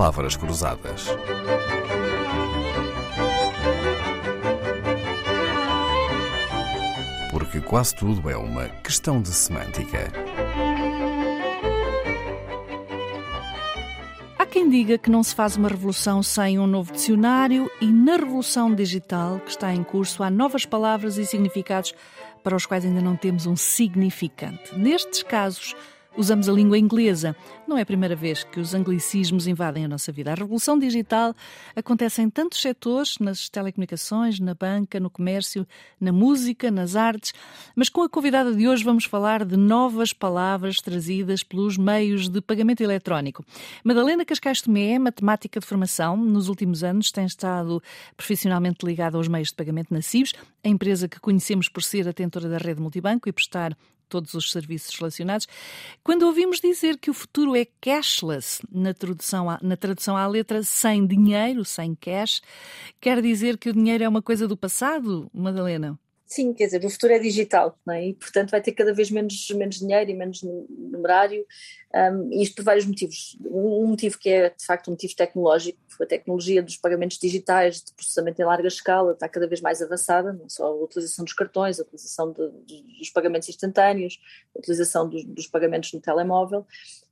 palavras cruzadas. Porque quase tudo é uma questão de semântica. Há quem diga que não se faz uma revolução sem um novo dicionário, e na revolução digital que está em curso há novas palavras e significados para os quais ainda não temos um significante. Nestes casos, usamos a língua inglesa. Não é a primeira vez que os anglicismos invadem a nossa vida. A revolução digital acontece em tantos setores, nas telecomunicações, na banca, no comércio, na música, nas artes. Mas com a convidada de hoje vamos falar de novas palavras trazidas pelos meios de pagamento eletrónico. Madalena Cascais Tomé é matemática de formação. Nos últimos anos tem estado profissionalmente ligada aos meios de pagamento na CIBS, a empresa que conhecemos por ser atentora da rede multibanco e prestar todos os serviços relacionados. Quando ouvimos dizer que o futuro é cashless, na tradução, à, na tradução à letra sem dinheiro, sem cash, quer dizer que o dinheiro é uma coisa do passado, Madalena? Sim, quer dizer, o futuro é digital é? e, portanto, vai ter cada vez menos, menos dinheiro e menos numerário, um, isto por vários motivos. Um motivo que é, de facto, um motivo tecnológico, a tecnologia dos pagamentos digitais, de processamento em larga escala, está cada vez mais avançada, não só a utilização dos cartões, a utilização de, dos pagamentos instantâneos, a utilização dos, dos, pagamentos no telemóvel,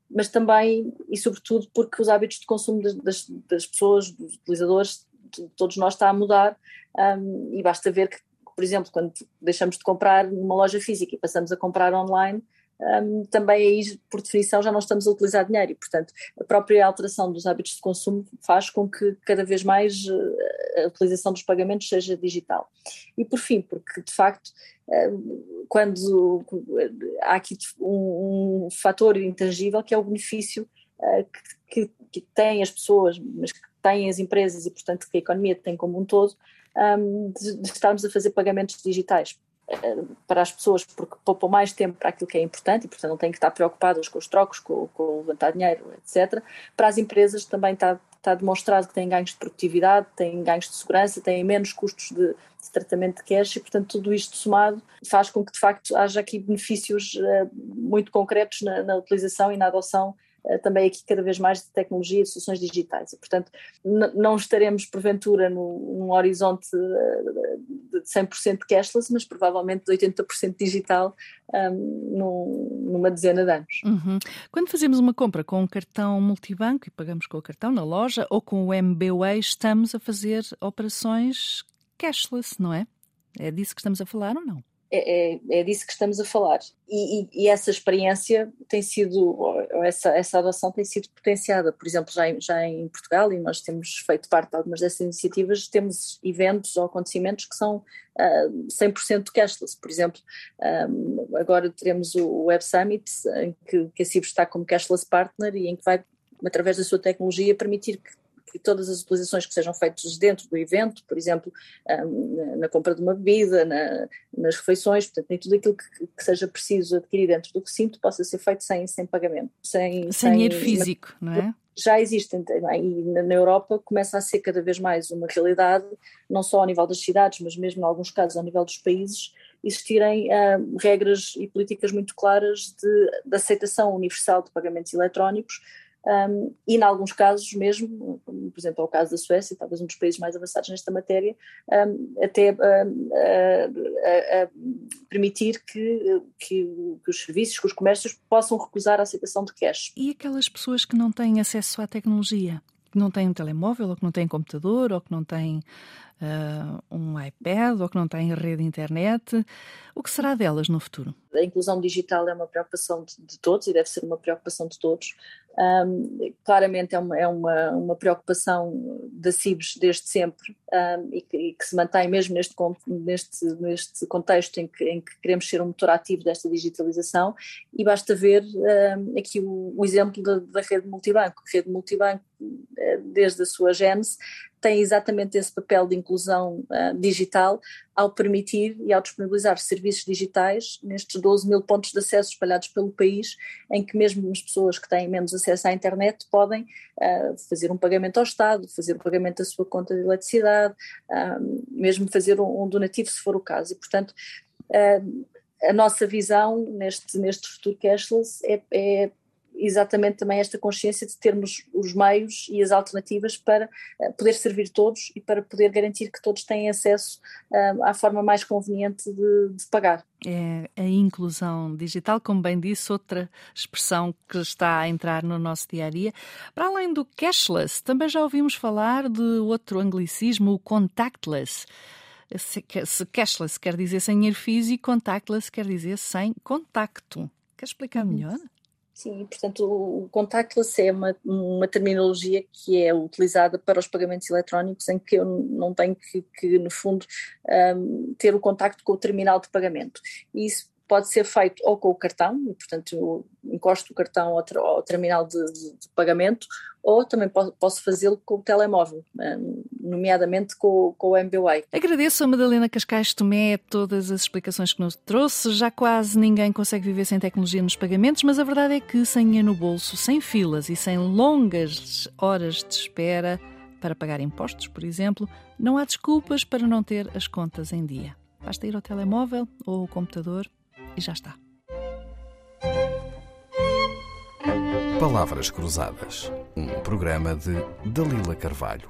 mas também e sobretudo porque os hábitos de consumo das, das pessoas, dos utilizadores, de todos nós está a mudar um, e basta ver que por exemplo, quando deixamos de comprar numa loja física e passamos a comprar online, um, também aí, por definição, já não estamos a utilizar dinheiro e, portanto, a própria alteração dos hábitos de consumo faz com que cada vez mais uh, a utilização dos pagamentos seja digital. E, por fim, porque, de facto, uh, quando há aqui um, um, fator intangível que é o benefício uh, que, que, que têm as pessoas, mas que têm as empresas e, portanto, que a economia tem como um todo, um, de, de estarmos a fazer pagamentos digitais eh, para as pessoas, porque poupam mais tempo para aquilo que é importante e, portanto, não têm que estar preocupadas com os trocos, com, com levantar dinheiro, etc. Para as empresas também está, está demonstrado que têm ganhos de produtividade, têm ganhos de segurança, têm menos custos de, de tratamento de cash e, portanto, tudo isto somado faz com que, de facto, haja aqui benefícios uh, muito concretos na, na utilização e na adoção também aqui cada vez mais de tecnologia e de soluções digitais. E, portanto, não estaremos porventura num horizonte eh, de 100% cashless, mas provavelmente de 80% digital um, numa dezena de anos. Uhum. Quando fazemos uma compra com um cartão multibanco e pagamos com o cartão na loja ou com o MBWay, estamos a fazer operações cashless, não é? É disso que estamos a falar ou não? É, é, é, disso que estamos a falar. E, e, e, essa experiência tem sido, ou essa, essa adoção tem sido potenciada. Por exemplo, já, em, já em Portugal, e nós temos feito parte de algumas dessas iniciativas, temos eventos ou acontecimentos que são uh, ah, 100% cashless. Por exemplo, um, agora teremos o Web Summit, em que, que a CIB está como cashless partner e em que vai, através da sua tecnologia, permitir que que todas as utilizações que sejam feitas dentro do evento, por exemplo, na compra de uma bebida, na, nas refeições, portanto, nem tudo aquilo que, que, seja preciso adquirir dentro do recinto possa ser feito sem, sem pagamento. Sem, sem, sem dinheiro físico, não é? já existem e na Europa começa a ser cada vez mais uma realidade, não só ao nível das cidades, mas mesmo em alguns casos ao nível dos países, existirem uh, regras e políticas muito claras de, de aceitação universal de pagamentos eletrónicos um, e, em alguns casos mesmo, como, por exemplo, é o caso da Suécia, talvez um dos países mais avançados nesta matéria, um, até um, permitir que, que, que, os serviços, que os comércios possam recusar a aceitação de cash. E aquelas pessoas que não têm acesso à tecnologia? Que não têm um telemóvel, ou que não têm computador, ou que não têm uh, um iPad, ou que não têm rede internet, o que será delas no futuro? A inclusão digital é uma preocupação de, de todos e deve ser uma preocupação de todos. Um, claramente é uma, é uma, uma preocupação da CIBS desde sempre um, e, que, e, que, se mantém mesmo neste, neste, neste contexto em que, em que queremos ser um motor ativo desta digitalização e basta ver um, aqui o, o exemplo da, da, rede multibanco. A rede multibanco, eh, desde a sua gênese, tem exatamente esse papel de inclusão uh, digital ao permitir e ao disponibilizar serviços digitais nestes 12 mil pontos de acesso espalhados pelo país, em que mesmo as pessoas que têm menos acesso à internet podem uh, fazer um pagamento ao Estado, fazer um pagamento da sua conta de eletricidade, uh, mesmo fazer um, um, donativo se for o caso. E, portanto, a nossa visão neste, neste futuro cashless é, é exatamente também esta consciência de termos os meios e as alternativas para uh, poder servir todos e para poder garantir que todos têm acesso uh, à forma mais conveniente de, de, pagar. É a inclusão digital, como bem disse, outra expressão que está a entrar no nosso dia a dia. Para além do cashless, também já ouvimos falar de outro anglicismo, o contactless. Se cashless quer dizer sem dinheiro físico, contactless quer dizer sem contacto. Quer explicar uhum. melhor? Sim, portanto, o contactless é uma, uma terminologia que é utilizada para os pagamentos eletrónicos em que eu não tenho que, que no fundo, um, ter o contacto com o terminal de pagamento. E isso pode ser feito ou com o cartão, e portanto encosto o cartão ao, ao terminal de, de, de, pagamento, ou também posso, posso fazê-lo com o telemóvel, hum, nomeadamente com, com o MBWay. Agradeço a Madalena Cascais Tomé todas as explicações que nos trouxe. Já quase ninguém consegue viver sem tecnologia nos pagamentos, mas a verdade é que sem dinheiro no bolso, sem filas e sem longas horas de espera para pagar impostos, por exemplo, não há desculpas para não ter as contas em dia. Basta ir ao telemóvel ou ao computador e já está. Palavras Cruzadas, um programa de Dalila Carvalho.